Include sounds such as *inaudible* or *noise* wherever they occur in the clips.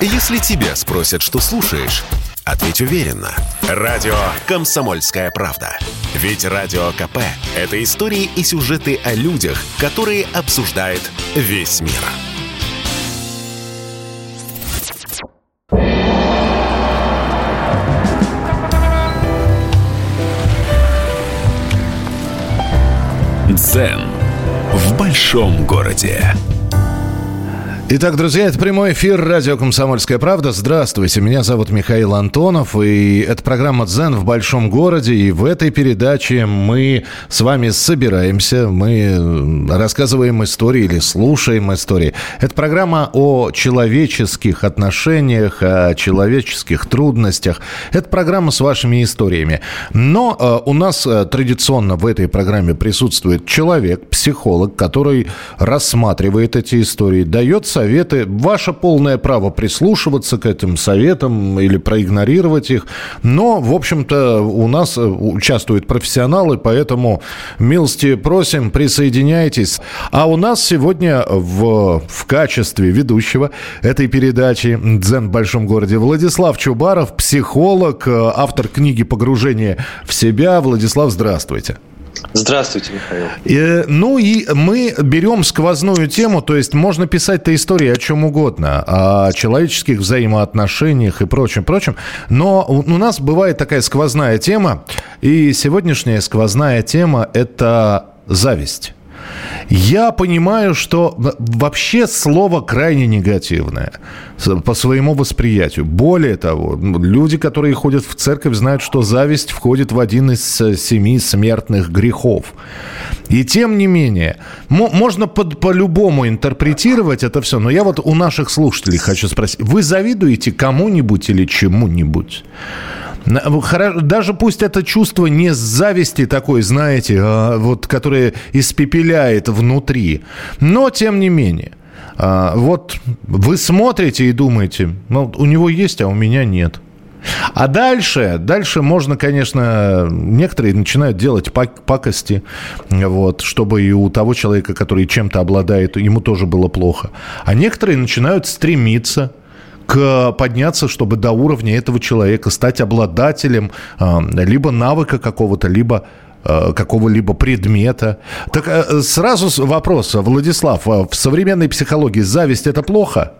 Если тебя спросят, что слушаешь, ответь уверенно. Радио «Комсомольская правда». Ведь Радио КП – это истории и сюжеты о людях, которые обсуждает весь мир. Дзен в большом городе. Итак, друзья, это прямой эфир радио «Комсомольская правда». Здравствуйте, меня зовут Михаил Антонов, и это программа «Дзен в большом городе». И в этой передаче мы с вами собираемся, мы рассказываем истории или слушаем истории. Это программа о человеческих отношениях, о человеческих трудностях. Это программа с вашими историями. Но э, у нас э, традиционно в этой программе присутствует человек, психолог, который рассматривает эти истории, дает советы. Ваше полное право прислушиваться к этим советам или проигнорировать их. Но, в общем-то, у нас э, участвуют профессионалы, поэтому милости просим, присоединяйтесь. А у нас сегодня в, в качестве ведущего этой передачи «Дзен в большом городе» Владислав Чубаров, психолог, э, автор книги «Погружение в себя». Владислав, здравствуйте. Здравствуйте, Михаил. Э, ну и мы берем сквозную тему, то есть можно писать-то истории о чем угодно, о человеческих взаимоотношениях и прочем, прочем, но у, у нас бывает такая сквозная тема, и сегодняшняя сквозная тема – это зависть. Я понимаю, что вообще слово крайне негативное по своему восприятию. Более того, люди, которые ходят в церковь, знают, что зависть входит в один из э, семи смертных грехов. И тем не менее, можно под, по-любому интерпретировать это все, но я вот у наших слушателей хочу спросить, вы завидуете кому-нибудь или чему-нибудь? Даже пусть это чувство не зависти такой, знаете, а вот, которое испепеляет внутри, но тем не менее. А, вот вы смотрите и думаете, ну, у него есть, а у меня нет. А дальше, дальше можно, конечно, некоторые начинают делать пакости, вот, чтобы и у того человека, который чем-то обладает, ему тоже было плохо. А некоторые начинают стремиться – к подняться, чтобы до уровня этого человека стать обладателем э, либо навыка какого-то, либо э, какого-либо предмета. Так э, сразу вопрос, Владислав, в современной психологии зависть это плохо?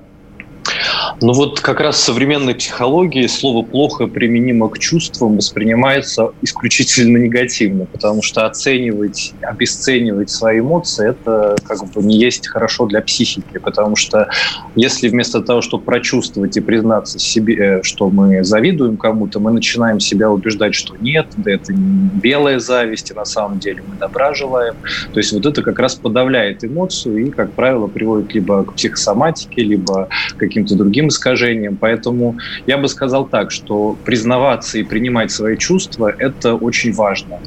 Ну вот как раз в современной психологии слово «плохо» применимо к чувствам воспринимается исключительно негативно, потому что оценивать, обесценивать свои эмоции – это как бы не есть хорошо для психики, потому что если вместо того, чтобы прочувствовать и признаться себе, что мы завидуем кому-то, мы начинаем себя убеждать, что нет, да это белая зависть, и на самом деле мы добра желаем. То есть вот это как раз подавляет эмоцию и, как правило, приводит либо к психосоматике, либо к каким-то другим искажениям. Поэтому я бы сказал так, что признаваться и принимать свои чувства – это очень важно.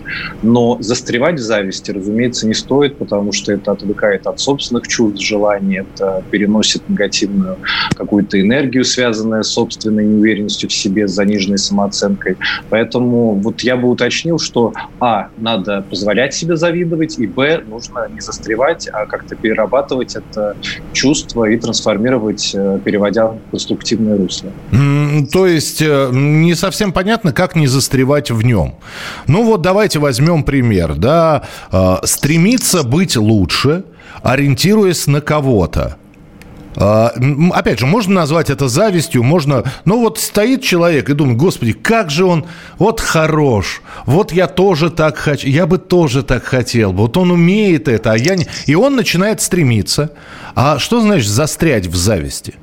Но застревать в зависти, разумеется, не стоит, потому что это отвлекает от собственных чувств, желаний, это переносит негативную какую-то энергию, связанную с собственной неуверенностью в себе, с заниженной самооценкой. Поэтому вот я бы уточнил, что а, надо позволять себе завидовать, и б, нужно не застревать, а как-то перерабатывать это чувство и трансформировать, э, переводя конструктивное русло. То есть э, не совсем понятно, как не застревать в нем. Ну вот давайте возьмем пример. Да? Э, стремиться быть лучше, ориентируясь на кого-то. А, опять же, можно назвать это завистью, можно... Ну вот стоит человек и думает, господи, как же он вот хорош, вот я тоже так хочу, я бы тоже так хотел, вот он умеет это, а я не... И он начинает стремиться. А что значит застрять в зависти?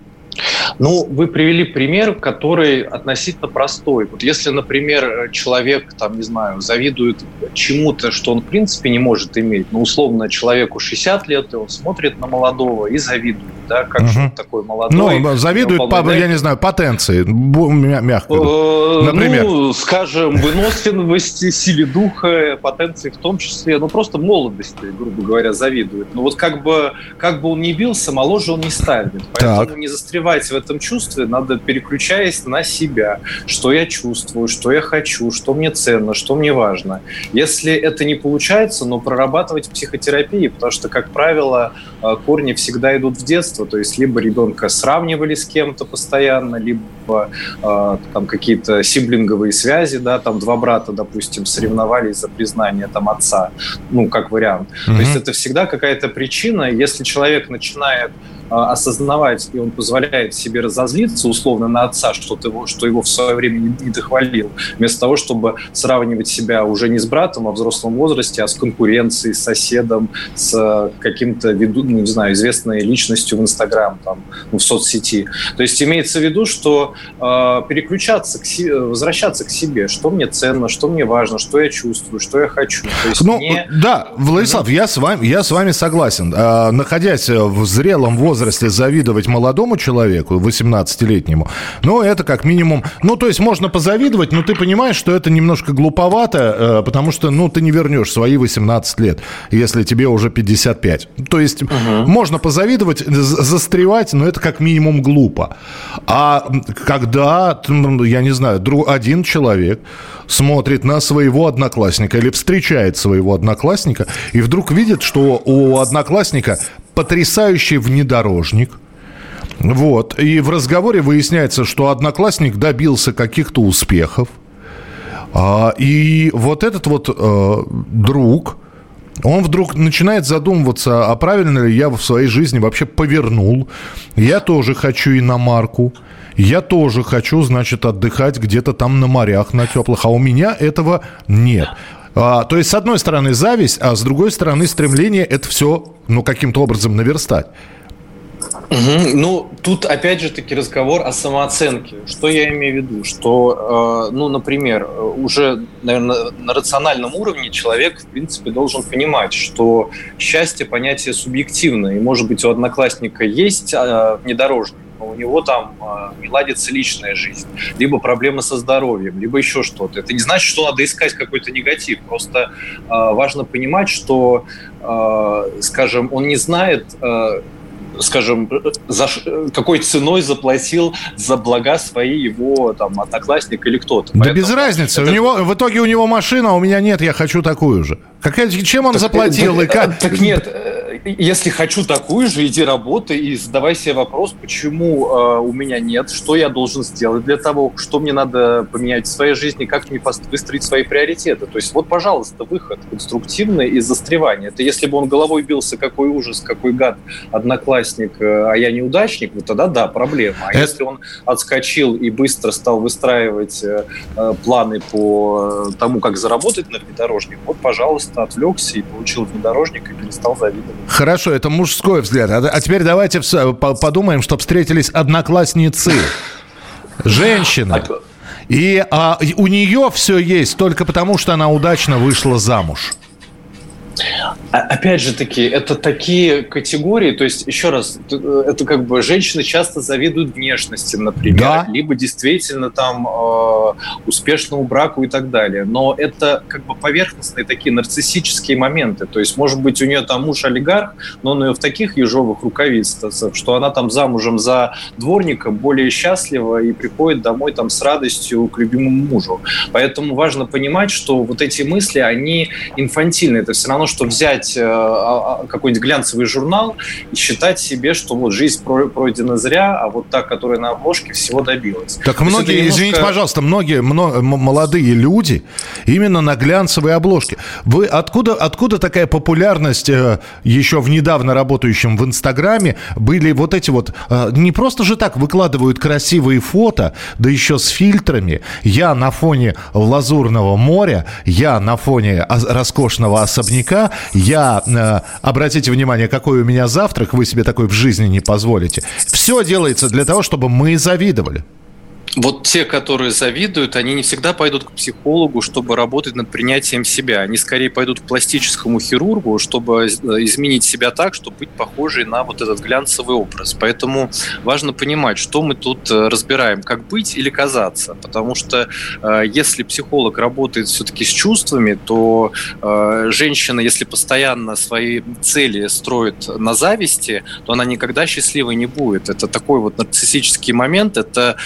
Ну, вы привели пример, который относительно простой. Вот если, например, человек, там, не знаю, завидует чему-то, что он, в принципе, не может иметь, ну, условно, человеку 60 лет, и он смотрит на молодого и завидует, да, как угу. же он такой молодой. Ну, завидует, по, я не знаю, потенции, мягко. Э, например. Ну, скажем, выносливости, силе духа, потенции в том числе, ну, просто молодости, грубо говоря, завидует. Ну, вот как бы, как бы он ни бился, моложе он не станет. Поэтому так. не застревает застревать в этом чувстве, надо переключаясь на себя, что я чувствую, что я хочу, что мне ценно, что мне важно. Если это не получается, но прорабатывать психотерапии, потому что, как правило, э, корни всегда идут в детстве, детства. То есть либо ребенка сравнивали с кем-то постоянно, либо э, там какие-то сиблинговые связи, да, там два брата, допустим, соревновались за признание там отца, ну, как вариант. Mm-hmm. То есть это всегда какая-то причина. Если человек начинает осознавать, и он позволяет себе разозлиться условно на отца, что, ты, что его в свое время не, не дохвалил, вместо того, чтобы сравнивать себя уже не с братом, а в взрослом возрасте, а с конкуренцией, с соседом, с каким-то, ну, не знаю, известной личностью в Инстаграм, там, ну, в соцсети. То есть имеется в виду, что э, переключаться, к си, возвращаться к себе, что мне ценно, что мне важно, что я чувствую, что я хочу. То есть ну, не... Да, Владислав, я с вами, я с вами согласен. А, находясь в зрелом возрасте, возрасте завидовать молодому человеку, 18-летнему, ну, это как минимум... Ну, то есть можно позавидовать, но ты понимаешь, что это немножко глуповато, э, потому что, ну, ты не вернешь свои 18 лет, если тебе уже 55. То есть угу. можно позавидовать, застревать, но это как минимум глупо. А когда, я не знаю, один человек смотрит на своего одноклассника или встречает своего одноклассника и вдруг видит, что у одноклассника потрясающий внедорожник. Вот. И в разговоре выясняется, что одноклассник добился каких-то успехов. А, и вот этот вот э, друг, он вдруг начинает задумываться, а правильно ли я в своей жизни вообще повернул. Я тоже хочу иномарку. Я тоже хочу, значит, отдыхать где-то там на морях, на теплых. А у меня этого нет. А, то есть, с одной стороны, зависть, а с другой стороны, стремление это все, ну, каким-то образом наверстать. Угу. Ну, тут опять же таки разговор о самооценке. Что я имею в виду? Что, э, ну, например, уже, наверное, на рациональном уровне человек, в принципе, должен понимать, что счастье понятие субъективное. И, может быть, у одноклассника есть э, внедорожник, у него там э, не ладится личная жизнь, либо проблемы со здоровьем, либо еще что-то. Это не значит, что надо искать какой-то негатив. Просто э, важно понимать, что, э, скажем, он не знает, э, скажем, за, какой ценой заплатил за блага свои его там одноклассник или кто-то. Да Поэтому без разницы. Это... У него, в итоге у него машина, а у меня нет, я хочу такую же. Какая, чем он так, заплатил? Так, и как? так нет, если хочу такую же, иди работай и задавай себе вопрос, почему э, у меня нет, что я должен сделать для того, что мне надо поменять в своей жизни, как мне выстроить свои приоритеты. То есть вот, пожалуйста, выход конструктивный из застревания. Это если бы он головой бился, какой ужас, какой гад, одноклассник, э, а я неудачник, вот тогда да, проблема. А Это... если он отскочил и быстро стал выстраивать э, э планы по тому, как заработать на внедорожник, вот, пожалуйста, отвлекся и получил внедорожник и перестал завидовать. Хорошо, это мужской взгляд. А, а теперь давайте подумаем, чтобы встретились одноклассницы. Женщина. И а, у нее все есть только потому, что она удачно вышла замуж. А, опять же таки, это такие категории, то есть, еще раз, это как бы женщины часто завидуют внешности, например, да. либо действительно там э, успешному браку и так далее. Но это как бы поверхностные такие нарциссические моменты. То есть, может быть, у нее там муж олигарх, но он ее в таких ежовых рукавицах, что она там замужем за дворником более счастлива и приходит домой там с радостью к любимому мужу. Поэтому важно понимать, что вот эти мысли, они инфантильны. Это все равно, что взять э, а, а, какой-нибудь глянцевый журнал и считать себе, что вот жизнь пройдена зря, а вот та, которая на обложке, всего добилась. Так многие, немножко... извините, пожалуйста, многие много, молодые люди именно на глянцевой обложке. Вы откуда, откуда такая популярность э, еще в недавно работающем в Инстаграме были вот эти вот... Э, не просто же так выкладывают красивые фото, да еще с фильтрами. Я на фоне лазурного моря, я на фоне роскошного особняка, молока. Я, э, обратите внимание, какой у меня завтрак, вы себе такой в жизни не позволите. Все делается для того, чтобы мы завидовали вот те, которые завидуют, они не всегда пойдут к психологу, чтобы работать над принятием себя. Они скорее пойдут к пластическому хирургу, чтобы э, изменить себя так, чтобы быть похожей на вот этот глянцевый образ. Поэтому важно понимать, что мы тут э, разбираем, как быть или казаться. Потому что э, если психолог работает все-таки с чувствами, то женщина, если постоянно свои цели строит на зависти, то она никогда счастливой не будет. Это такой вот нарциссический момент, это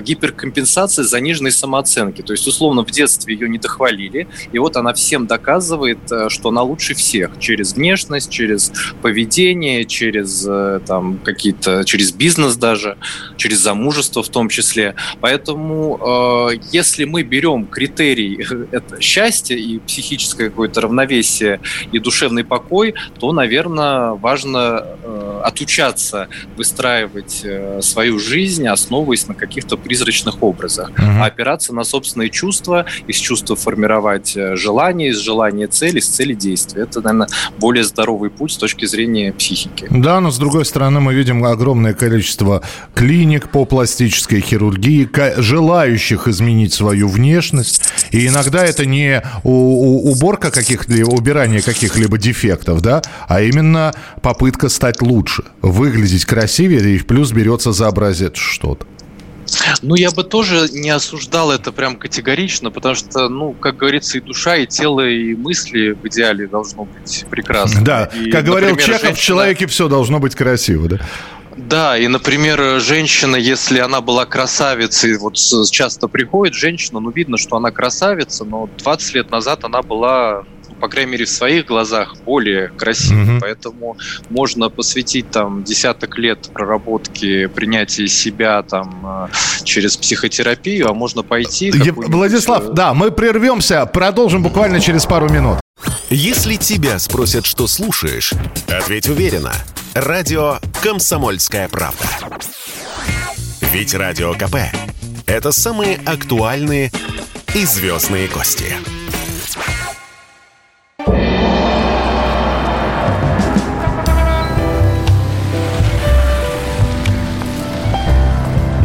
гиперкомпенсация заниженной самооценки. То есть, условно, в детстве ее не дохвалили, и вот она всем доказывает, э, что она лучше всех через внешность, через поведение, через э, там какие-то, через бизнес даже, через замужество в том числе. Поэтому, э, если мы берем критерий *laughs* это счастье и психическое какое-то равновесие и душевный покой, то, наверное, важно отучаться выстраивать свою жизнь, основываясь на каких-то призрачных образах, mm-hmm. а опираться на собственные чувства, из чувства формировать э, желание, из желания цели, из цели действия. Это, наверное, более здоровый путь с точки зрения психики. Да, но с другой стороны мы видим огромное количество клиник по пластической хирургии, желающих изменить свою внешность, и иногда это не уборка каких-либо, убирание каких-либо дефектов, да, а именно попытка стать лучше, выглядеть красивее, и плюс берется за образец что-то. Ну, я бы тоже не осуждал это прям категорично, потому что, ну, как говорится, и душа, и тело, и мысли в идеале должно быть прекрасно. Да, и, как говорил например, Чехов, женщина... в человеке все должно быть красиво, да? Да, и, например, женщина, если она была красавицей, вот часто приходит женщина, ну, видно, что она красавица, но 20 лет назад она была по крайней мере, в своих глазах более красивый. Mm-hmm. Поэтому можно посвятить там десяток лет проработки принятия себя там э, через психотерапию, а можно пойти... Владислав, э, да, мы прервемся, продолжим буквально через пару минут. Если тебя спросят, что слушаешь, ответь уверенно. Радио «Комсомольская правда». Ведь Радио КП – это самые актуальные и звездные гости.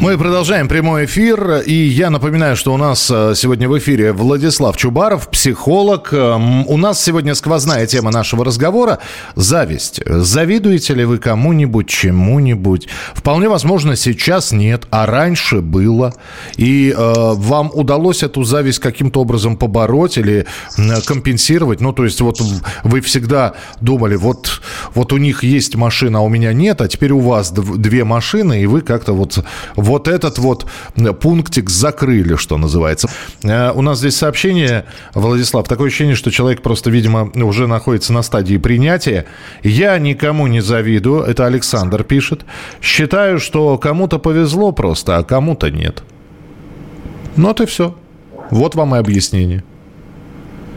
Мы продолжаем прямой эфир, и я напоминаю, что у нас э, сегодня в эфире Владислав Чубаров, психолог. Эм, у нас сегодня сквозная тема нашего разговора – зависть. Завидуете ли вы кому-нибудь, чему-нибудь? Вполне возможно, сейчас нет, а раньше было. И э, вам удалось эту зависть каким-то образом побороть или компенсировать? Ну, то есть вот вы всегда думали, вот, вот у них есть машина, а у меня нет, а теперь у вас две машины, и вы как-то вот вот этот вот пунктик закрыли, что называется. Э, у нас здесь сообщение, Владислав, такое ощущение, что человек просто, видимо, уже находится на стадии принятия. Я никому не завидую, это Александр пишет. Считаю, что кому-то повезло просто, а кому-то нет. Ну, вот и все. Вот вам и объяснение.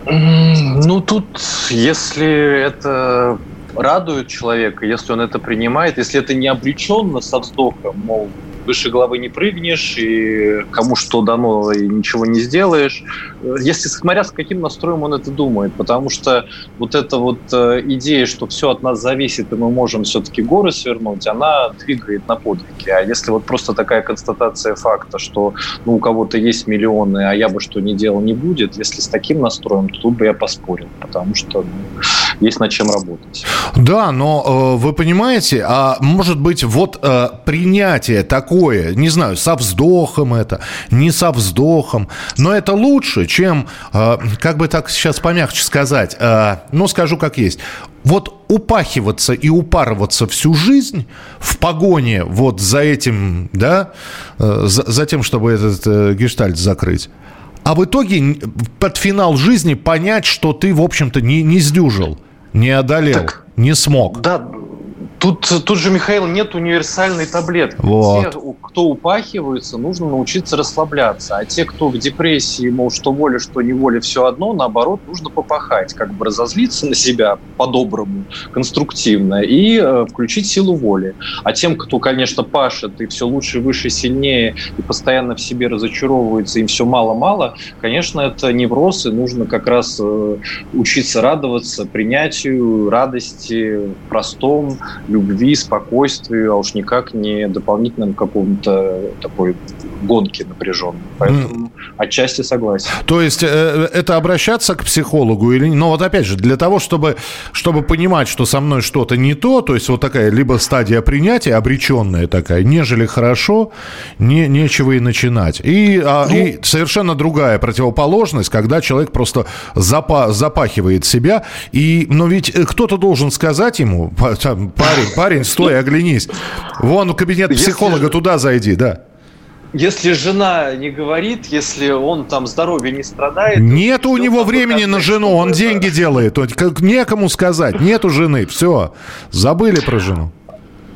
Ну, тут, если это радует человека, если он это принимает, если это не обреченно со вздохом, мол, выше головы не прыгнешь, и кому что дано, и ничего не сделаешь. Если смотря с каким настроем он это думает, потому что вот эта вот э, идея, что все от нас зависит, и мы можем все-таки горы свернуть, она двигает на подвиги. А если вот просто такая констатация факта, что ну, у кого-то есть миллионы, а я бы что не делал, не будет, если с таким настроем, то тут бы я поспорил, потому что ну, есть над чем работать. Да, но э, вы понимаете, а может быть вот э, принятие такое, не знаю, со вздохом это, не со вздохом, но это лучше, чем, э, как бы так сейчас помягче сказать, ну скажу как есть, вот упахиваться и упарываться всю жизнь в погоне вот за этим, да, за, за тем, чтобы этот э, гештальт закрыть, а в итоге под финал жизни понять, что ты, в общем-то, не, не сдюжил, не одолел, так, не смог. Да, Тут, тут же, Михаил, нет универсальной таблетки. Вот. Те, кто упахивается, нужно научиться расслабляться. А те, кто в депрессии, мол, что воля, что неволя, все одно, наоборот, нужно попахать, как бы разозлиться на себя по-доброму, конструктивно, и э, включить силу воли. А тем, кто, конечно, пашет и все лучше, выше, сильнее, и постоянно в себе разочаровывается, им все мало-мало, конечно, это невроз, и нужно как раз э, учиться радоваться принятию, радости, простом, любви, спокойствию, а уж никак не дополнительным какому-то такой гонки напряженные. Поэтому mm. отчасти согласен. То есть э, это обращаться к психологу или... Но вот опять же, для того, чтобы, чтобы понимать, что со мной что-то не то, то есть вот такая либо стадия принятия, обреченная такая, нежели хорошо, не, нечего и начинать. И, а, ну, и совершенно другая противоположность, когда человек просто запа, запахивает себя. И, но ведь э, кто-то должен сказать ему, парень, парень, стой, оглянись. Вон в кабинет психолога, туда зайди, да. Если жена не говорит, если он там здоровье не страдает... Нет у него времени на жену, он деньги делает. Некому сказать, нету жены, все, забыли про жену.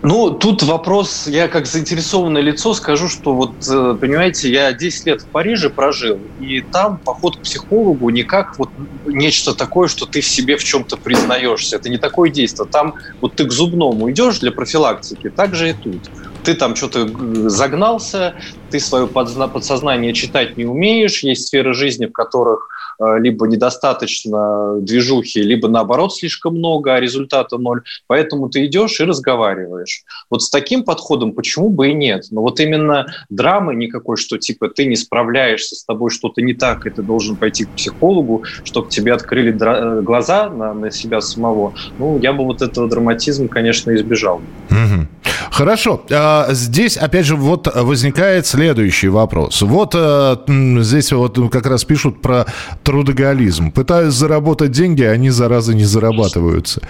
Ну, тут вопрос, я как заинтересованное лицо скажу, что вот, э, понимаете, я 10 лет в Париже прожил, и там поход к психологу не как вот нечто такое, что ты в себе в чем-то признаешься. Это не такое действие. Там вот ты к зубному идешь для профилактики, так же и тут ты там что-то загнался, ты свое подсознание читать не умеешь, есть сферы жизни, в которых э, либо недостаточно движухи, либо наоборот слишком много, а результата ноль. Поэтому ты идешь и разговариваешь. Вот с таким подходом почему бы и нет? Но вот именно драмы никакой, что типа ты не справляешься, с тобой что-то не так, и ты должен пойти к психологу, чтобы тебе открыли э, глаза на, на себя самого. Ну, я бы вот этого драматизма, конечно, избежал. Угу. Хорошо. А, здесь, опять же, вот возникает следующий вопрос. Вот а, здесь вот как раз пишут про трудоголизм. Пытаюсь заработать деньги, а они, заразы, не зарабатываются.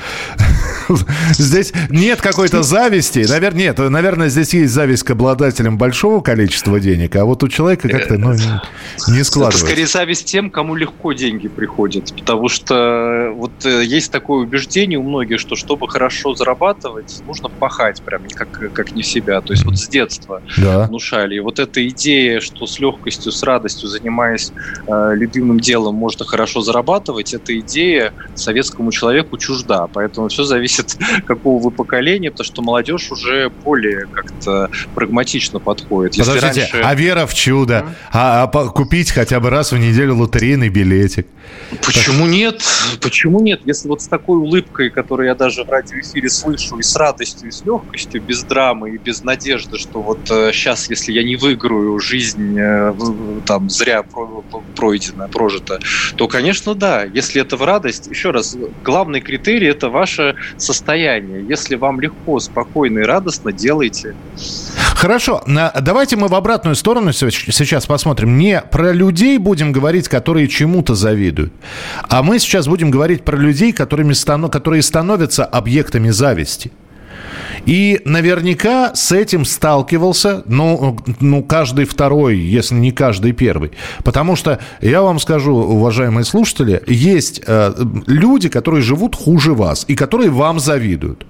*laughs* Здесь нет какой-то зависти. Наверное, нет, наверное, здесь есть зависть к обладателям большого количества денег, а вот у человека как-то ну, не складывается. Это скорее зависть тем, кому легко деньги приходят. Потому что вот э, есть такое убеждение у многих, что чтобы хорошо зарабатывать, нужно пахать прям как, как не себя. То есть вот с детства да. внушали. И вот эта идея, что с легкостью, с радостью, занимаясь э, любимым делом, можно хорошо зарабатывать, эта идея советскому человеку чужда. Поэтому все зависит, *laughs* какого вы поколения, потому что молодежь уже более как-то прагматично подходит. Если Подождите, раньше... а вера в чудо? А, а купить хотя бы раз в неделю лотерейный билетик? Почему нет? Почему нет? Если вот с такой улыбкой, которую я даже в радиоэфире слышу, и с радостью, и с легкостью, без драмы и без надежды, что вот э, сейчас, если я не выиграю, жизнь э, там зря про, пройдена, прожита, то, конечно, да. Если это в радость, еще раз, главный критерий – это ваше состояние. Если вам легко, спокойно и радостно, делайте. Хорошо, давайте мы в обратную сторону сейчас посмотрим. Не про людей будем говорить, которые чему-то завидуют, а мы сейчас будем говорить про людей, которыми которые становятся объектами зависти. И наверняка с этим сталкивался, ну, ну, каждый второй, если не каждый первый. Потому что, я вам скажу, уважаемые слушатели, есть э, люди, которые живут хуже вас и которые вам завидуют.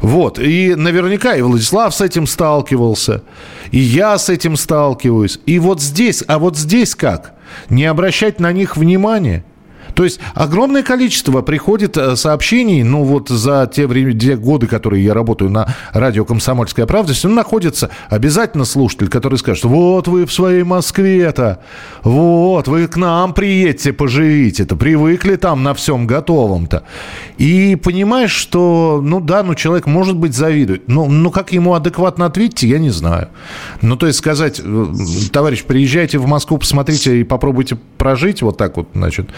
Вот. И наверняка и Владислав с этим сталкивался, и я с этим сталкиваюсь. И вот здесь, а вот здесь как? Не обращать на них внимания? То есть огромное количество приходит э, сообщений, ну вот за те, время, те годы, которые я работаю на радио «Комсомольская правда», все находится обязательно слушатель, который скажет, вот вы в своей Москве-то, вот, вы к нам приедете, поживите-то, привыкли там на всем готовом-то. И понимаешь, что, ну да, ну человек может быть завидует, но ну как ему адекватно ответить, я не знаю. Ну то есть сказать, э, товарищ, приезжайте в Москву, посмотрите и попробуйте прожить вот так вот, значит,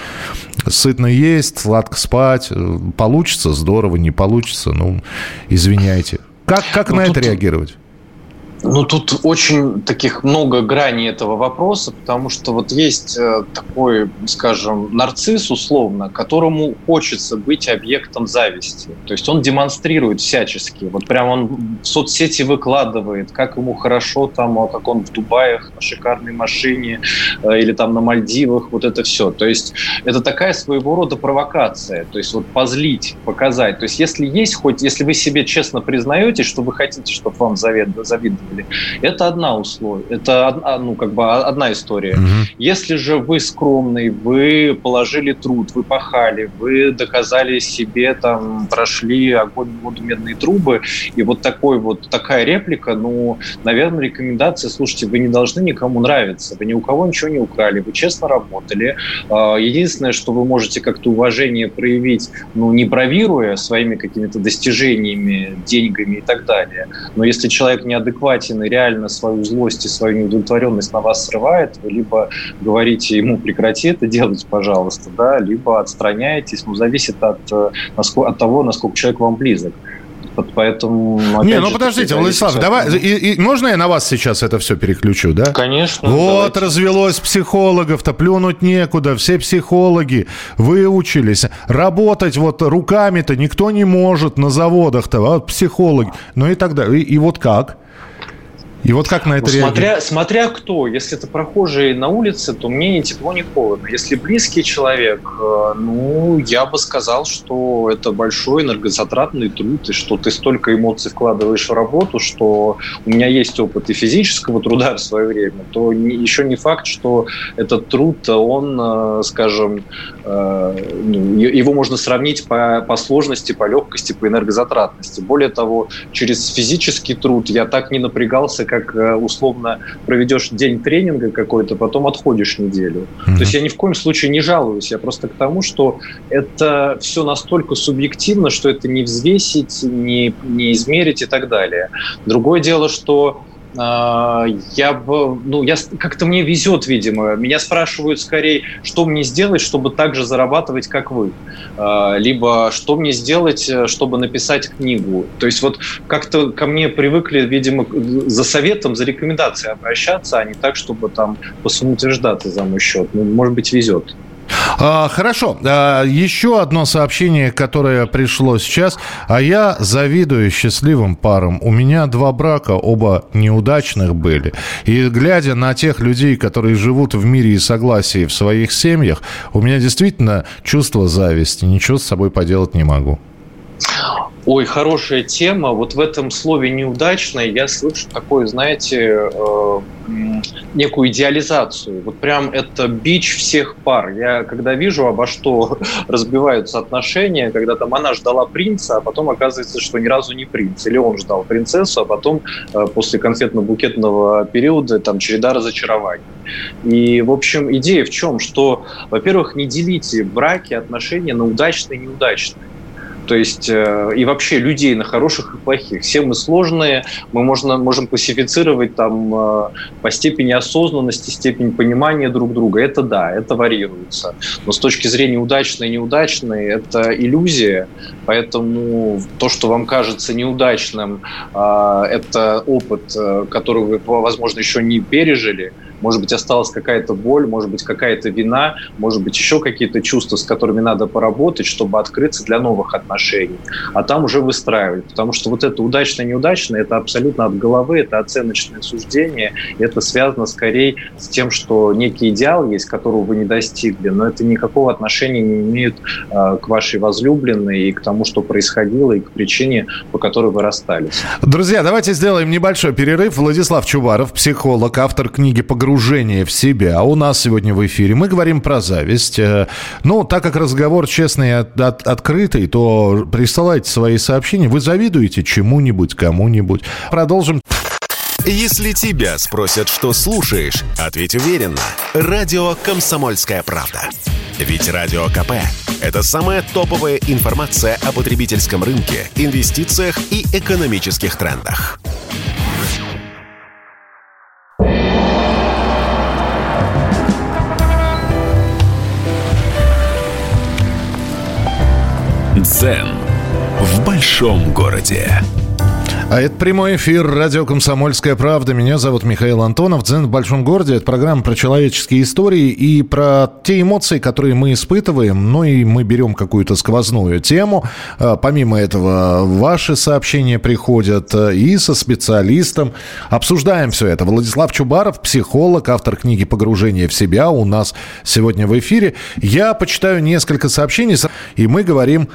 сытно есть, сладко спать. Получится, здорово, не получится, ну, извиняйте. Как, как ну, на это реагировать? Ну, тут очень таких много граней этого вопроса, потому что вот есть э, такой, скажем, нарцисс условно, которому хочется быть объектом зависти. То есть он демонстрирует всячески. Вот прям он в соцсети выкладывает, как ему хорошо там, а как он в Дубаях на шикарной машине э, или там на Мальдивах, вот это все. То есть это такая своего рода провокация. То есть вот позлить, показать. То есть если есть хоть, если вы себе честно признаете, что вы хотите, чтобы вам завидовали, деле. Это одна условие, это ну, как бы одна история. Угу. Если же вы скромный, вы положили труд, вы пахали, вы доказали себе, там, прошли огонь, воду, медные трубы, и вот такой вот такая реплика, ну, наверное, рекомендация, слушайте, вы не должны никому нравиться, вы ни у кого ничего не украли, вы честно работали. А, единственное, что вы можете как-то уважение проявить, ну, не бравируя своими какими-то достижениями, деньгами и так далее, но если человек неадекватен основательно, реально свою злость и свою неудовлетворенность на вас срывает, вы либо говорите ему прекрати это делать, пожалуйста, да, либо отстраняетесь, ну, зависит от, э, от того, насколько человек вам близок. Поэтому, Не, ну же, подождите, Владислав, давай, и, и, можно я на вас сейчас это все переключу, да? Конечно. Вот давайте. развелось психологов-то, плюнуть некуда, все психологи выучились. Работать вот руками-то никто не может на заводах-то, а вот психологи. Ну и так далее. И, и вот как? И вот как на это ну, смотря, смотря кто. Если это прохожий на улице, то мне ни тепло, ни холодно. Если близкий человек, э, ну, я бы сказал, что это большой энергозатратный труд, и что ты столько эмоций вкладываешь в работу, что у меня есть опыт и физического труда в свое время, то не, еще не факт, что этот труд, он, э, скажем, э, ну, его можно сравнить по, по сложности, по легкости, по энергозатратности. Более того, через физический труд я так не напрягался, как э, условно проведешь день тренинга какой-то, потом отходишь неделю. Mm-hmm. То есть я ни в коем случае не жалуюсь, я просто к тому, что это все настолько субъективно, что это не взвесить, не, не измерить и так далее. Другое дело, что я бы, ну, я как-то мне везет, видимо. Меня спрашивают скорее, что мне сделать, чтобы так же зарабатывать, как вы, а, либо что мне сделать, э, чтобы написать книгу. То есть вот как-то ко мне привыкли, видимо, за советом, за рекомендацией обращаться, а не так, чтобы там посамоутверждаться за мой счет. Ну, может быть, везет. А, хорошо. А, еще одно сообщение, которое пришло сейчас. А я завидую счастливым парам. У меня два брака, оба неудачных были. И глядя на тех людей, которые живут в мире и согласии в своих семьях, у меня действительно чувство зависти. Ничего с собой поделать не могу. Ой, хорошая тема. Вот в этом слове неудачное я слышу такое, знаете, э, некую идеализацию. Вот прям это бич всех пар. Я когда вижу, обо что *laughs* разбиваются отношения, когда там она ждала принца, а потом оказывается, что ни разу не принц. Или он ждал принцессу, а потом э, после конфетно-букетного периода там череда разочарований. И, в общем, идея в чем? Что, во-первых, не делите браки, отношения на удачные и неудачные. То есть э, и вообще людей на хороших и плохих. Все мы сложные, мы можно, можем классифицировать там э, по степени осознанности, степень понимания друг друга. Это да, это варьируется. Но с точки зрения удачной и неудачной, это иллюзия. Поэтому то, что вам кажется неудачным, э, это опыт, который вы, возможно, еще не пережили – может быть, осталась какая-то боль, может быть, какая-то вина, может быть, еще какие-то чувства, с которыми надо поработать, чтобы открыться для новых отношений. А там уже выстраивать. Потому что вот это удачно-неудачно, это абсолютно от головы, это оценочное суждение. Это связано скорее с тем, что некий идеал есть, которого вы не достигли, но это никакого отношения не имеет э, к вашей возлюбленной и к тому, что происходило, и к причине, по которой вы расстались. Друзья, давайте сделаем небольшой перерыв. Владислав Чубаров, психолог, автор книги «Погружение погружение в себя. У нас сегодня в эфире мы говорим про зависть. Ну, так как разговор честный и от, от, открытый, то присылайте свои сообщения. Вы завидуете чему-нибудь, кому-нибудь. Продолжим. Если тебя спросят, что слушаешь, ответь уверенно. Радио «Комсомольская правда». Ведь Радио КП – это самая топовая информация о потребительском рынке, инвестициях и экономических трендах. Дзен в большом городе. А это прямой эфир радио «Комсомольская правда». Меня зовут Михаил Антонов. «Дзен в большом городе» — это программа про человеческие истории и про те эмоции, которые мы испытываем. Ну и мы берем какую-то сквозную тему. А, помимо этого, ваши сообщения приходят а, и со специалистом. Обсуждаем все это. Владислав Чубаров, психолог, автор книги «Погружение в себя» у нас сегодня в эфире. Я почитаю несколько сообщений, и мы говорим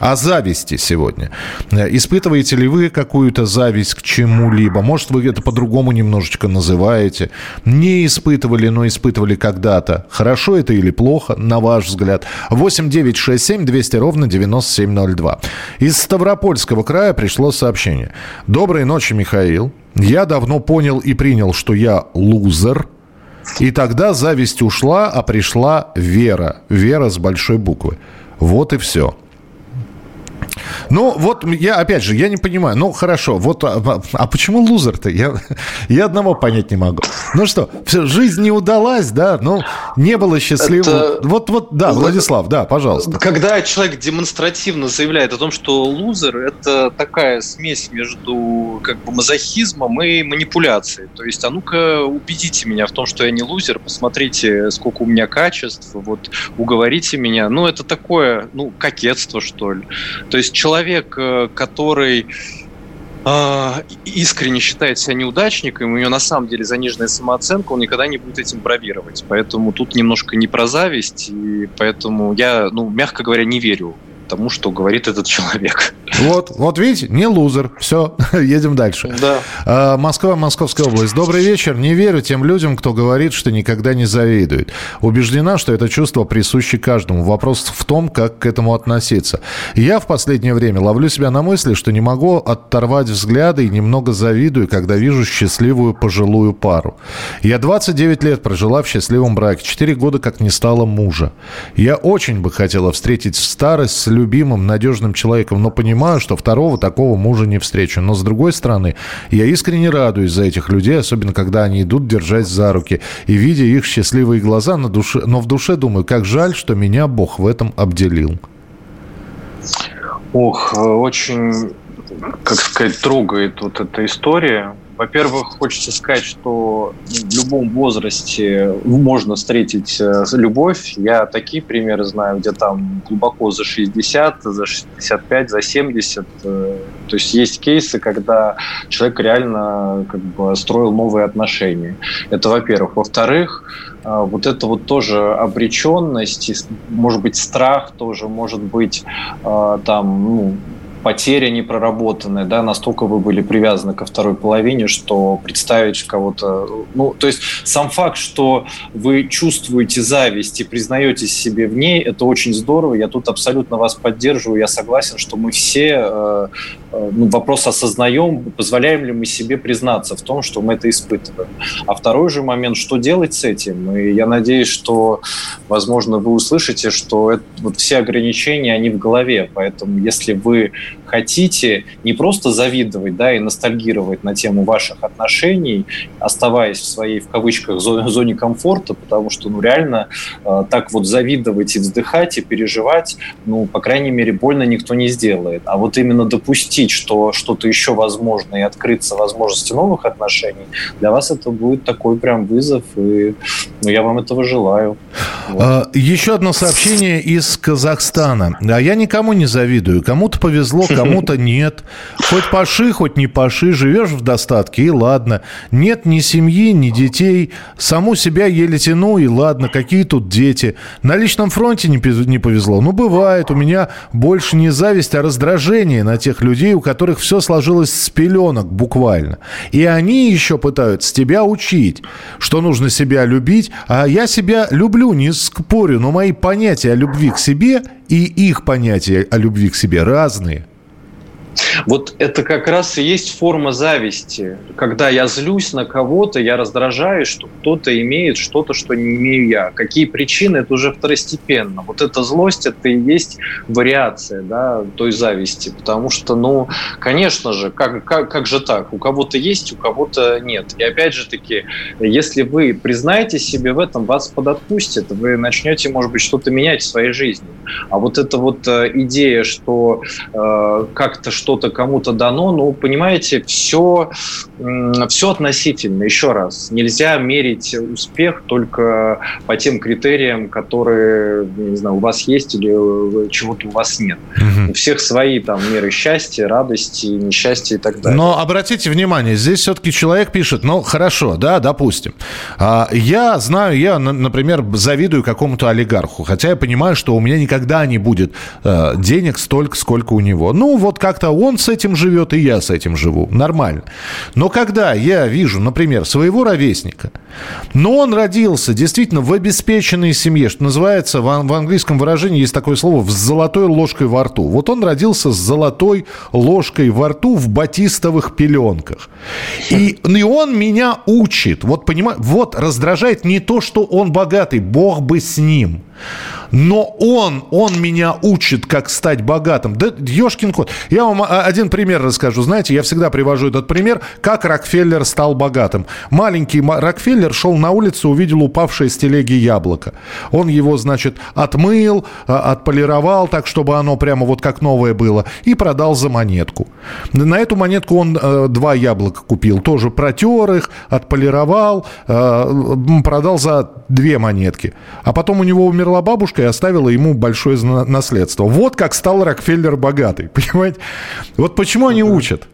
о зависти сегодня. Испытываете ли вы какую-то зависть к чему-либо? Может, вы это по-другому немножечко называете? Не испытывали, но испытывали когда-то. Хорошо это или плохо, на ваш взгляд? 8 9 6 7 200 ровно 9702. Из Ставропольского края пришло сообщение. Доброй ночи, Михаил. Я давно понял и принял, что я лузер. И тогда зависть ушла, а пришла вера. Вера с большой буквы. Вот и все. Ну, вот я, опять же, я не понимаю. Ну, хорошо, вот, а, а, а почему лузер-то? Я, я одного понять не могу. Ну что, все, жизнь не удалась, да? Ну, не было счастливого. Это... Вот, вот, да, Владислав, да, пожалуйста. Когда человек демонстративно заявляет о том, что лузер – это такая смесь между как бы мазохизмом и манипуляцией. То есть, а ну-ка, убедите меня в том, что я не лузер, посмотрите, сколько у меня качеств, вот, уговорите меня. Ну, это такое, ну, кокетство, что ли. То есть человек, э, который а, искренне считает себя неудачником, у него на самом деле заниженная самооценка, он никогда не будет этим бравировать. Поэтому тут немножко не про зависть, и поэтому я, ну, мягко говоря, не верю тому, что говорит этот человек. Вот, вот видите, не лузер. Все, *laughs* едем дальше. Да. А, Москва, Московская область. Добрый вечер. Не верю тем людям, кто говорит, что никогда не завидует. Убеждена, что это чувство присуще каждому. Вопрос в том, как к этому относиться. Я в последнее время ловлю себя на мысли, что не могу оторвать взгляды и немного завидую, когда вижу счастливую пожилую пару. Я 29 лет прожила в счастливом браке, 4 года как не стало мужа. Я очень бы хотела встретить в старость с любимым, надежным человеком, но понимаю, что второго такого мужа не встречу. Но с другой стороны, я искренне радуюсь за этих людей, особенно когда они идут держать за руки. И видя их счастливые глаза, на душе, но в душе думаю, как жаль, что меня Бог в этом обделил. Ох, очень, как сказать, трогает вот эта история. Во-первых, хочется сказать, что в любом возрасте можно встретить э, любовь. Я такие примеры знаю, где там глубоко за 60, за 65, за 70. Э, то есть есть кейсы, когда человек реально как бы строил новые отношения. Это во-первых. Во-вторых, э, вот это вот тоже обреченность, может быть, страх тоже, может быть, там, ну, потеря непроработанная, да, настолько вы были привязаны ко второй половине, что представить кого-то... Ну, то есть сам факт, что вы чувствуете зависть и признаетесь себе в ней, это очень здорово, я тут абсолютно вас поддерживаю, я согласен, что мы все э, э, ну, вопрос осознаем, позволяем ли мы себе признаться в том, что мы это испытываем. А второй же момент, что делать с этим? И я надеюсь, что, возможно, вы услышите, что это, вот все ограничения, они в голове, поэтому если вы much. Хотите не просто завидовать да, и ностальгировать на тему ваших отношений, оставаясь в своей, в кавычках, зоне, комфорта, потому что ну, реально э, так вот завидовать и вздыхать, и переживать, ну, по крайней мере, больно никто не сделает. А вот именно допустить, что что-то еще возможно, и открыться возможности новых отношений, для вас это будет такой прям вызов, и ну, я вам этого желаю. Вот. А, еще одно сообщение из Казахстана. А я никому не завидую. Кому-то повезло, кому-то *laughs* нет. Хоть паши, хоть не паши, живешь в достатке, и ладно. Нет ни семьи, ни детей. Саму себя еле тяну, и ладно, какие тут дети. На личном фронте не повезло. Ну, бывает, у меня больше не зависть, а раздражение на тех людей, у которых все сложилось с пеленок буквально. И они еще пытаются тебя учить, что нужно себя любить. А я себя люблю, не спорю, но мои понятия о любви к себе и их понятия о любви к себе разные. Вот это как раз и есть форма зависти. Когда я злюсь на кого-то, я раздражаюсь, что кто-то имеет что-то, что не имею я. Какие причины, это уже второстепенно. Вот эта злость, это и есть вариация да, той зависти. Потому что, ну, конечно же, как, как, как же так? У кого-то есть, у кого-то нет. И опять же таки, если вы признаете себе в этом, вас подотпустят, вы начнете, может быть, что-то менять в своей жизни. А вот эта вот э, идея, что э, как-то что-то кому-то дано, ну, понимаете, все, все относительно. Еще раз, нельзя мерить успех только по тем критериям, которые, не знаю, у вас есть или чего-то у вас нет. Угу. У всех свои там меры счастья, радости, несчастья и так далее. Но обратите внимание, здесь все-таки человек пишет, ну, хорошо, да, допустим. А, я знаю, я, например, завидую какому-то олигарху, хотя я понимаю, что у меня никогда не будет э, денег столько, сколько у него. Ну, вот как-то он с этим живет, и я с этим живу. Нормально. Но когда я вижу, например, своего ровесника, но он родился действительно в обеспеченной семье, что называется, в, в английском выражении есть такое слово «с золотой ложкой во рту». Вот он родился с золотой ложкой во рту в батистовых пеленках. И, и он меня учит. Вот, понимаю, вот раздражает не то, что он богатый, бог бы с ним – Но он, он меня учит, как стать богатым. Да, ешкин кот. Я вам один пример расскажу. Знаете, я всегда привожу этот пример, как Рокфеллер стал богатым. Маленький Рокфеллер шел на улицу, увидел упавшее с телеги яблоко. Он его, значит, отмыл, а, отполировал так, чтобы оно прямо вот как новое было, и продал за монетку. На эту монетку он э, два яблока купил, тоже протер их, отполировал, э, продал за две монетки. А потом у него умерла бабушка и оставила ему большое наследство. Вот как стал Рокфеллер богатый, *laughs* понимаете? Вот почему они учат?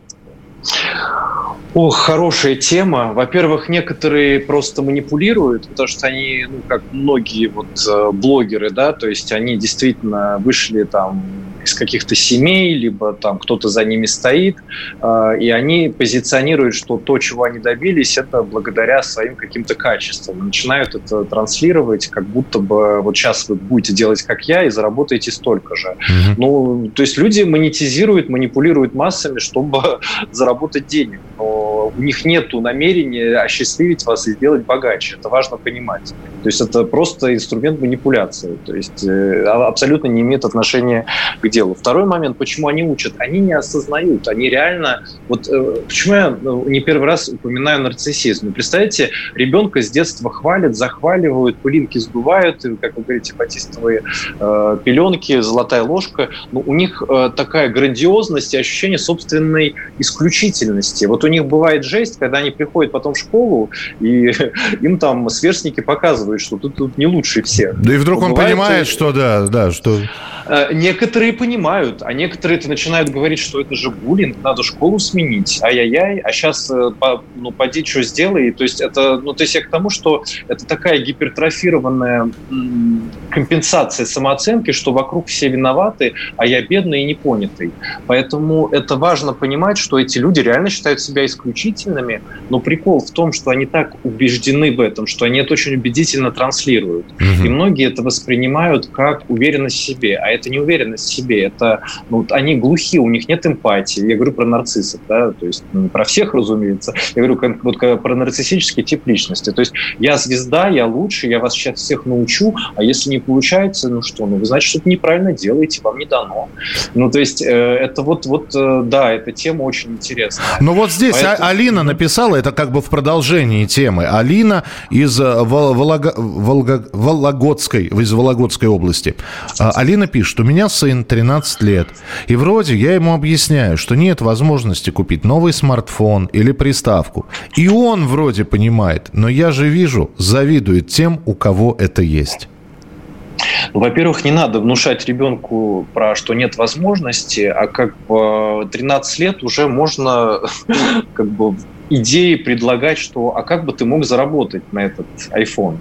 Ох, хорошая тема. Во-первых, некоторые просто манипулируют, потому что они, ну, как многие вот э, блогеры, да, то есть они действительно вышли там из каких-то семей, либо там кто-то за ними стоит, э, и они позиционируют, что то, чего они добились, это благодаря своим каким-то качествам. Начинают это транслировать, как будто бы вот сейчас вы будете делать как я и заработаете столько же. Mm-hmm. Ну, то есть люди монетизируют, манипулируют массами, чтобы *laughs* заработать денег. Но у них нет намерения осчастливить вас и сделать богаче. Это важно понимать. То есть это просто инструмент манипуляции. То есть э, а, абсолютно не имеет отношения к делу. Второй момент, почему они учат? Они не осознают. Они реально... Вот э, почему я ну, не первый раз упоминаю нарциссизм? Представляете, ребенка с детства хвалят, захваливают, пылинки сдувают, как вы говорите, батистовые э, пеленки, золотая ложка. Но у них такая грандиозность и ощущение собственной исключительности. Вот у них бывает жесть, когда они приходят потом в школу, и *laughs* им там сверстники показывают, что ты тут не лучший всех. Да и вдруг он бывает, понимает, что да, да, что... Э, некоторые понимают, а некоторые это начинают говорить, что это же буллинг, надо школу сменить, ай-яй-яй, а сейчас, э, ну, поди, что сделай. То есть это, ну, то есть я к тому, что это такая гипертрофированная компенсация самооценки, что вокруг все виноваты, а я бедный и непонятый. Поэтому это важно понимать, что эти люди реально считают себя исключительными, но прикол в том, что они так убеждены в этом, что они это очень убедительно транслируют. Угу. И многие это воспринимают как уверенность в себе. А это не уверенность в себе, это ну, они глухи, у них нет эмпатии. Я говорю про нарциссов, да, то есть ну, про всех, разумеется. Я говорю как, вот, про нарциссический тип личности. То есть я звезда, я лучше, я вас сейчас всех научу, а если не получается, ну что, ну вы значит что-то неправильно делаете, вам не дано. Ну то есть э, это вот, вот э, да, эта тема очень интересная. Ну вот здесь а, Поэтому... Алина написала, это как бы в продолжении темы. Алина из э, Волога... Волга... Вологодской, из Вологодской области. А, Алина пишет, у меня сын 13 лет, и вроде я ему объясняю, что нет возможности купить новый смартфон или приставку. И он вроде понимает, но я же вижу, завидует тем, у кого это есть. Ну, во-первых, не надо внушать ребенку про что нет возможности, а как бы 13 лет уже можно *laughs* как бы идеи предлагать, что а как бы ты мог заработать на этот iPhone?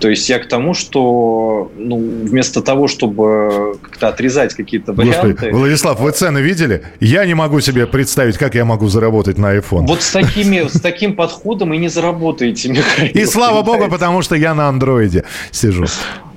То есть я к тому, что ну, вместо того, чтобы как-то отрезать какие-то варианты... Господи, Владислав, вы цены видели? Я не могу себе представить, как я могу заработать на iPhone. Вот с, такими, с таким подходом и не заработаете, Михаил. И слава богу, потому что я на андроиде сижу.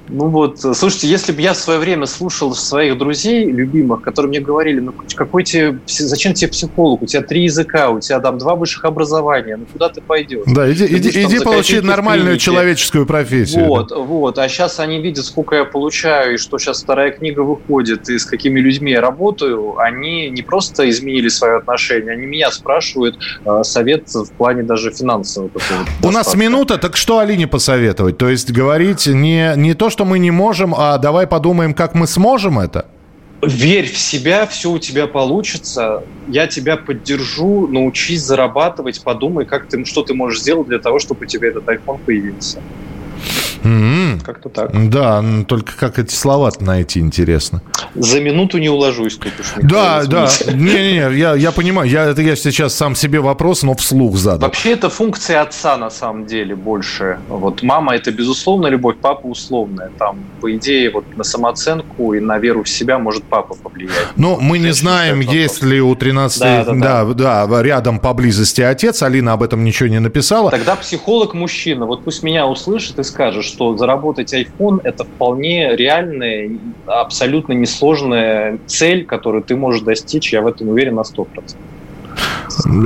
Ну вот, слушайте, если бы я в свое время слушал своих друзей любимых, которые мне говорили, ну какой тебе, зачем тебе психолог, у тебя три языка, у тебя там два высших образования, ну куда ты пойдешь? Да, иди, иди, иди получи нормальную человеческую профессию. Вот, да. вот, а сейчас они видят, сколько я получаю, и что сейчас вторая книга выходит, и с какими людьми я работаю, они не просто изменили свое отношение, они меня спрашивают э, совет в плане даже финансового. У нас минута, так что Алине посоветовать? То есть говорить не, не то, что что мы не можем, а давай подумаем, как мы сможем это? Верь в себя, все у тебя получится. Я тебя поддержу, научись зарабатывать, подумай, как ты, что ты можешь сделать для того, чтобы у тебя этот iPhone появился. Mm-hmm. Как-то так. Да, только как эти слова найти, интересно. За минуту не уложусь тут уж. Да, да. Не-не-не, я, я понимаю. Я, это я сейчас сам себе вопрос, но вслух задал. Вообще это функция отца на самом деле больше. Вот мама это безусловно любовь, папа условная. Там, по идее, вот на самооценку и на веру в себя может папа повлиять. Ну, мы не знаем, есть ли у 13 да, да, да. да, рядом поблизости отец. Алина об этом ничего не написала. Тогда психолог мужчина. Вот пусть меня услышит и скажет, что заработать iPhone – это вполне реальная, абсолютно несложная цель, которую ты можешь достичь, я в этом уверен на 100%.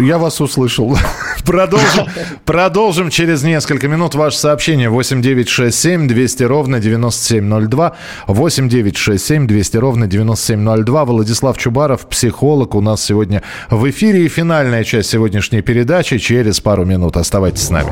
Я вас услышал. *laughs* Продолжим, продолжим через несколько минут ваше сообщение. 8 9 6 7 200 ровно 9702. 8 9 6 7 200 ровно 9702. Владислав Чубаров, психолог, у нас сегодня в эфире. И финальная часть сегодняшней передачи через пару минут. Оставайтесь с нами.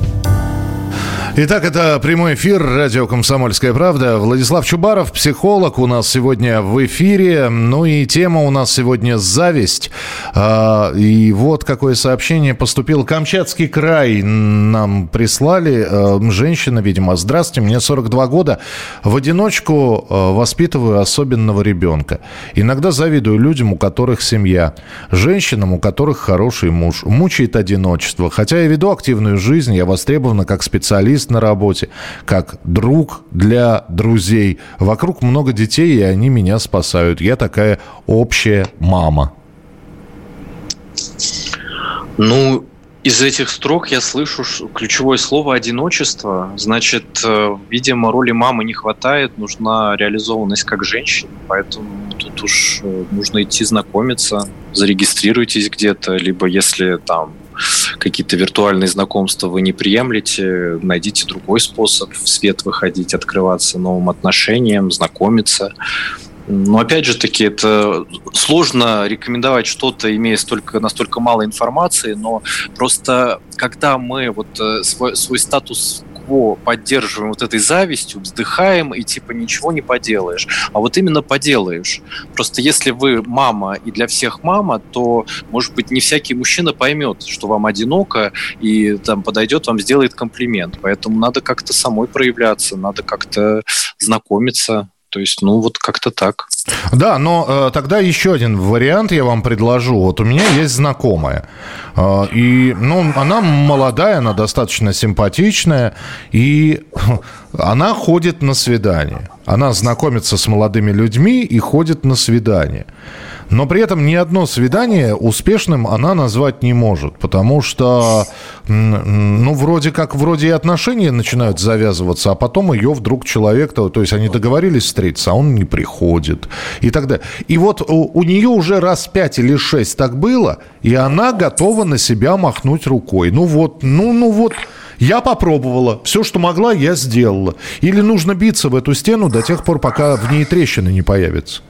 Итак, это прямой эфир радио «Комсомольская правда». Владислав Чубаров, психолог, у нас сегодня в эфире. Ну и тема у нас сегодня «Зависть». А, и вот какое сообщение поступило. Камчатский край нам прислали. А, женщина, видимо, здравствуйте, мне 42 года. В одиночку а, воспитываю особенного ребенка. Иногда завидую людям, у которых семья. Женщинам, у которых хороший муж. Мучает одиночество. Хотя я веду активную жизнь, я востребована как специалист специалист на работе, как друг для друзей. Вокруг много детей, и они меня спасают. Я такая общая мама. Ну, из этих строк я слышу ключевое слово «одиночество». Значит, э, видимо, роли мамы не хватает, нужна реализованность как женщины, поэтому тут уж э, нужно идти знакомиться, зарегистрируйтесь где-то, либо если там какие-то виртуальные знакомства вы не приемлете, найдите другой способ в свет выходить, открываться новым отношениям, знакомиться. Но опять же таки, это сложно рекомендовать что-то, имея столько, настолько мало информации, но просто когда мы вот э, свой, свой статус кво поддерживаем вот этой завистью, вздыхаем и типа ничего не поделаешь. А вот именно поделаешь. Просто если вы мама и для всех мама, то, может быть, не всякий мужчина поймет, что вам одиноко и там подойдет, вам сделает комплимент. Поэтому надо как-то самой проявляться, надо как-то знакомиться. То есть, ну, вот как-то так. Да, но э, тогда еще один вариант я вам предложу. Вот у меня есть знакомая. Э, и, ну, она молодая, она достаточно симпатичная. И *laughs* она ходит на свидание. Она знакомится с молодыми людьми и ходит на свидание. Но при этом ни одно свидание успешным она назвать не может, потому что, ну, вроде как, вроде и отношения начинают завязываться, а потом ее вдруг человек, то, то есть они договорились встретиться, а он не приходит и так далее. И вот у, у нее уже раз пять или шесть так было, и она готова на себя махнуть рукой. Ну вот, ну, ну вот, я попробовала. Все, что могла, я сделала. Или нужно биться в эту стену до тех пор, пока в ней трещины не появятся?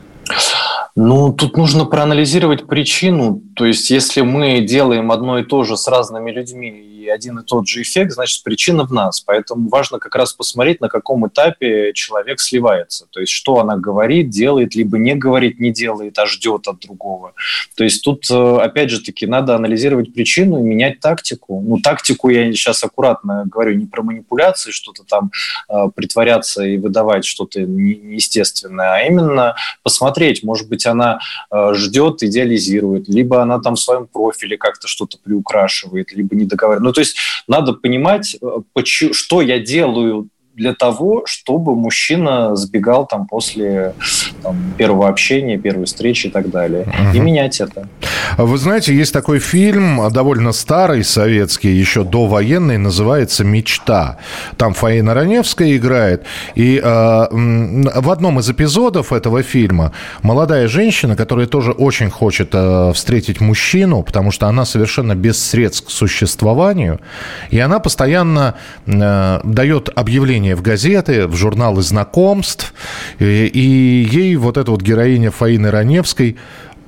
Ну, тут нужно проанализировать причину. То есть, если мы делаем одно и то же с разными людьми и один и тот же эффект, значит, причина в нас. Поэтому важно как раз посмотреть, на каком этапе человек сливается. То есть, что она говорит, делает, либо не говорит, не делает, а ждет от другого. То есть, тут, э, опять же таки, надо анализировать причину и менять тактику. Ну, тактику я сейчас аккуратно говорю не про манипуляции, что-то там э, притворяться и выдавать что-то неестественное, а именно посмотреть, может быть, она э, ждет, идеализирует, либо она там в своем профиле как-то что-то приукрашивает, либо не договаривает. Ну, то есть надо понимать, э, что я делаю для того, чтобы мужчина сбегал там после там, первого общения, первой встречи и так далее. Угу. И менять это. Вы знаете, есть такой фильм, довольно старый, советский, еще довоенный, называется «Мечта». Там Фаина Раневская играет. И э, в одном из эпизодов этого фильма молодая женщина, которая тоже очень хочет э, встретить мужчину, потому что она совершенно без средств к существованию, и она постоянно э, дает объявление обращение в газеты, в журналы знакомств. И, и ей вот эта вот героиня Фаины Раневской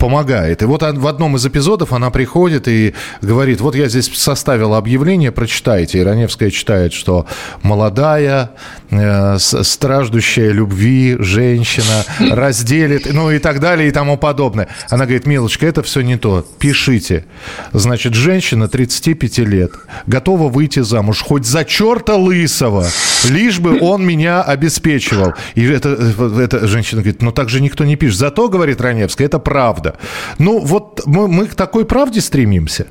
помогает. И вот в одном из эпизодов она приходит и говорит, вот я здесь составила объявление, прочитайте. И Раневская читает, что молодая, э, страждущая любви женщина разделит, ну и так далее и тому подобное. Она говорит, милочка, это все не то, пишите. Значит, женщина 35 лет, готова выйти замуж хоть за черта лысого, лишь бы он меня обеспечивал. И это, эта женщина говорит, ну так же никто не пишет. Зато, говорит Раневская, это правда. Ну, вот мы, мы к такой правде стремимся.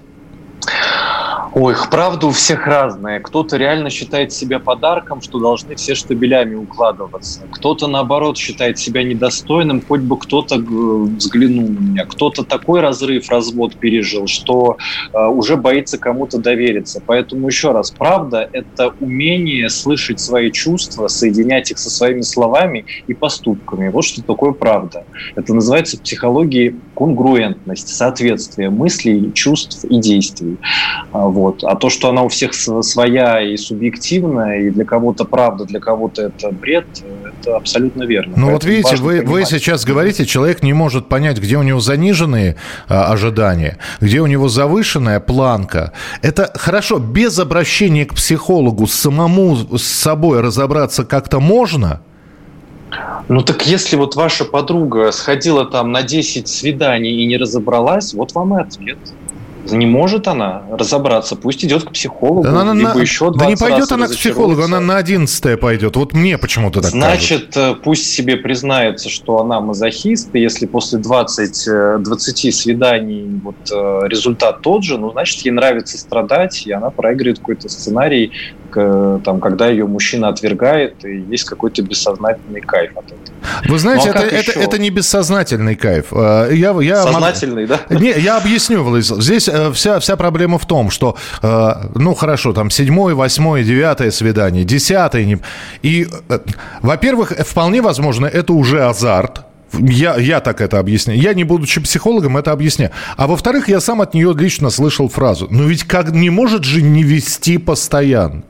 Ой, правда у всех разная. Кто-то реально считает себя подарком, что должны все штабелями укладываться. Кто-то, наоборот, считает себя недостойным, хоть бы кто-то взглянул на меня. Кто-то такой разрыв, развод пережил, что э, уже боится кому-то довериться. Поэтому еще раз, правда – это умение слышать свои чувства, соединять их со своими словами и поступками. Вот что такое правда. Это называется в конгруентность, соответствие мыслей, чувств и действий. Вот. Вот. А то, что она у всех своя и субъективная, и для кого-то правда, для кого-то это бред, это абсолютно верно. Ну вот видите, вы, вы сейчас говорите, человек не может понять, где у него заниженные а, ожидания, где у него завышенная планка. Это хорошо, без обращения к психологу самому с собой разобраться как-то можно? Ну так если вот ваша подруга сходила там на 10 свиданий и не разобралась, вот вам и ответ. Не может она разобраться, пусть идет к психологу, да она либо на... еще Да не пойдет она к психологу, она на одиннадцатое пойдет. Вот мне почему-то так Значит, кажется. пусть себе признается, что она мазохист, и если после 20, 20 э, свиданий вот, э, результат тот же, ну, значит, ей нравится страдать, и она проигрывает какой-то сценарий, там, когда ее мужчина отвергает, и есть какой-то бессознательный кайф от этого. Вы знаете, ну, а это, это, это не бессознательный кайф. Э, я, я Сознательный, мог... да? Не, я объясню, Владислав. Здесь э, вся, вся проблема в том, что, э, ну, хорошо, там, седьмое, восьмое, девятое свидание, десятое. И, во-первых, вполне возможно, это уже азарт, я, я так это объясняю. Я, не будучи психологом, это объясняю. А во-вторых, я сам от нее лично слышал фразу. Ну ведь как не может же не вести постоянно.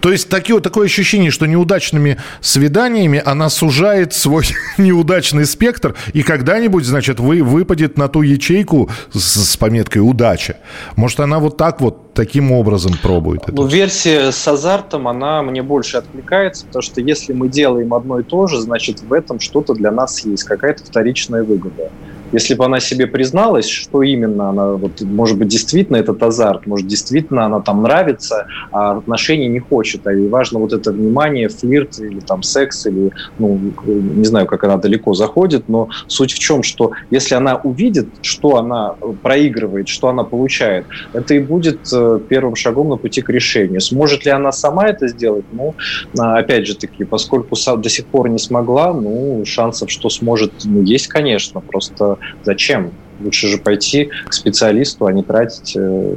То есть такие, такое ощущение, что неудачными свиданиями она сужает свой *laughs* неудачный спектр, и когда-нибудь, значит, вы, выпадет на ту ячейку с, с пометкой «удача». Может, она вот так вот, таким образом пробует это? Ну, версия с азартом, она мне больше откликается, потому что если мы делаем одно и то же, значит, в этом что-то для нас есть, какая-то вторичная выгода. Если бы она себе призналась, что именно она, вот, может быть, действительно этот азарт, может, действительно она там нравится, а отношений не хочет, а ей важно вот это внимание, флирт или там секс, или, ну, не знаю, как она далеко заходит, но суть в чем, что если она увидит, что она проигрывает, что она получает, это и будет э, первым шагом на пути к решению. Сможет ли она сама это сделать? Ну, а, опять же таки, поскольку до сих пор не смогла, ну, шансов, что сможет, ну, есть, конечно, просто Зачем? Лучше же пойти к специалисту, а не тратить э,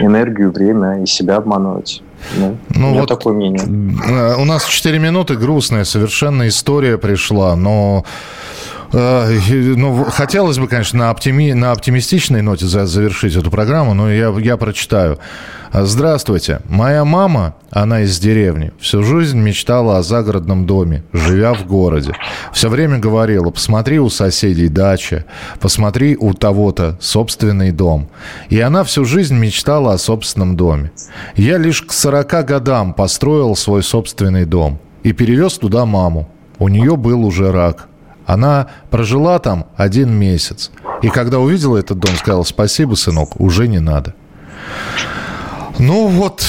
энергию, время и себя обманывать. Ну, ну, у меня вот такое мнение. Э, у нас 4 минуты, грустная совершенно история пришла, но ну, хотелось бы, конечно, на, оптими, на оптимистичной ноте завершить эту программу, но я, я прочитаю. Здравствуйте. Моя мама, она из деревни, всю жизнь мечтала о загородном доме, живя в городе. Все время говорила, посмотри у соседей дача, посмотри у того-то собственный дом. И она всю жизнь мечтала о собственном доме. Я лишь к 40 годам построил свой собственный дом и перевез туда маму. У нее был уже рак. Она прожила там один месяц. И когда увидела этот дом, сказала, спасибо, сынок, уже не надо. Ну вот.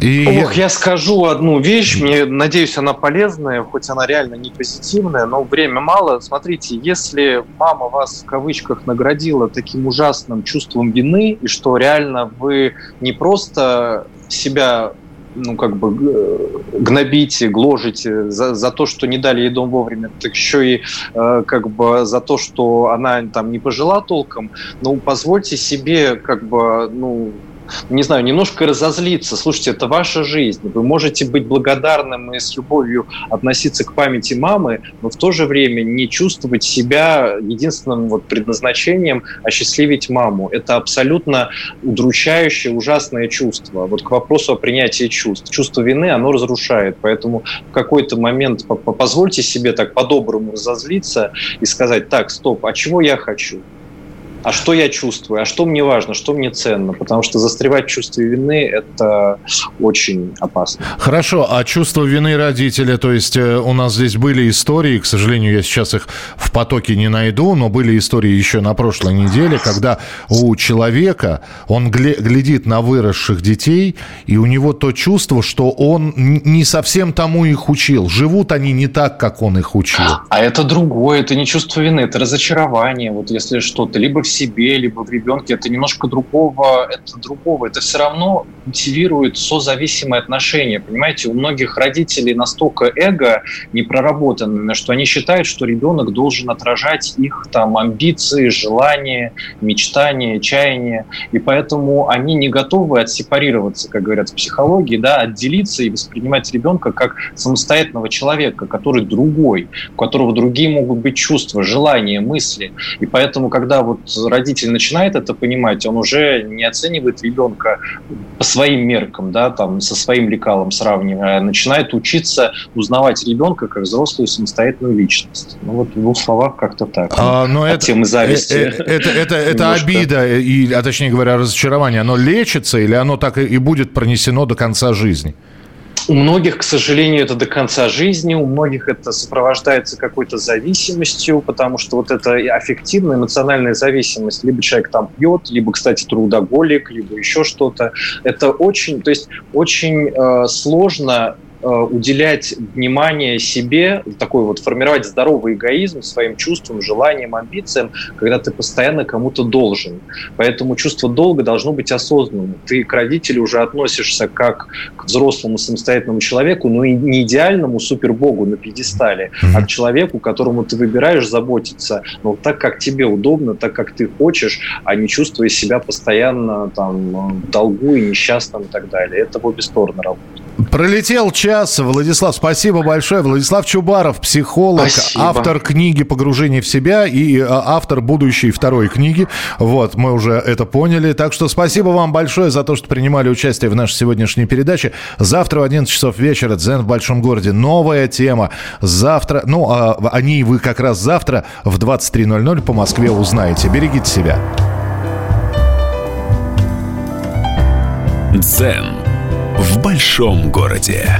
И... Ох, я скажу одну вещь, мне надеюсь, она полезная, хоть она реально не позитивная, но время мало. Смотрите, если мама вас в кавычках наградила таким ужасным чувством вины, и что реально вы не просто себя ну, как бы гнобите, гложите за, за то, что не дали ей дом вовремя, так еще и э, как бы за то, что она там не пожила толком, ну, позвольте себе как бы, ну, не знаю, немножко разозлиться. Слушайте, это ваша жизнь. Вы можете быть благодарным и с любовью относиться к памяти мамы, но в то же время не чувствовать себя единственным вот предназначением осчастливить маму. Это абсолютно удручающее, ужасное чувство. Вот к вопросу о принятии чувств. Чувство вины, оно разрушает. Поэтому в какой-то момент позвольте себе так по-доброму разозлиться и сказать, так, стоп, а чего я хочу? А что я чувствую, а что мне важно, что мне ценно, потому что застревать в чувстве вины – это очень опасно. Хорошо, а чувство вины родителя, то есть э, у нас здесь были истории, к сожалению, я сейчас их в потоке не найду, но были истории еще на прошлой неделе, когда у человека, он глядит на выросших детей, и у него то чувство, что он не совсем тому их учил, живут они не так, как он их учил. А это другое, это не чувство вины, это разочарование, вот если что-то, либо в себе, либо в ребенке, это немножко другого, это другого. Это все равно мотивирует созависимые отношения. Понимаете, у многих родителей настолько эго не проработано, что они считают, что ребенок должен отражать их там амбиции, желания, мечтания, чаяния. И поэтому они не готовы отсепарироваться, как говорят в психологии, да, отделиться и воспринимать ребенка как самостоятельного человека, который другой, у которого другие могут быть чувства, желания, мысли. И поэтому, когда вот родитель начинает это понимать, он уже не оценивает ребенка по своим меркам, да, там, со своим лекалом сравнивая, а начинает учиться узнавать ребенка как взрослую самостоятельную личность. Ну вот в двух словах как-то так. А, но это, темы зависти. Это, это, это, это обида, и, а точнее говоря, разочарование, оно лечится или оно так и будет пронесено до конца жизни? У многих, к сожалению, это до конца жизни, у многих это сопровождается какой-то зависимостью, потому что вот эта аффективная, эмоциональная зависимость, либо человек там пьет, либо, кстати, трудоголик, либо еще что-то, это очень, то есть очень э, сложно уделять внимание себе, такой вот формировать здоровый эгоизм своим чувствам, желаниям, амбициям, когда ты постоянно кому-то должен. Поэтому чувство долга должно быть осознанным. Ты к родителю уже относишься как к взрослому самостоятельному человеку, но и не идеальному супербогу на пьедестале, а к человеку, которому ты выбираешь заботиться, но так, как тебе удобно, так, как ты хочешь, а не чувствуя себя постоянно там в долгу и несчастным и так далее. Это в обе стороны работает. Пролетел час. Владислав, спасибо большое. Владислав Чубаров, психолог, спасибо. автор книги «Погружение в себя» и э, автор будущей второй книги. Вот, мы уже это поняли. Так что спасибо вам большое за то, что принимали участие в нашей сегодняшней передаче. Завтра в 11 часов вечера «Дзен в большом городе». Новая тема. Завтра, ну, а, о ней вы как раз завтра в 23.00 по Москве узнаете. Берегите себя. Дзен в большом городе.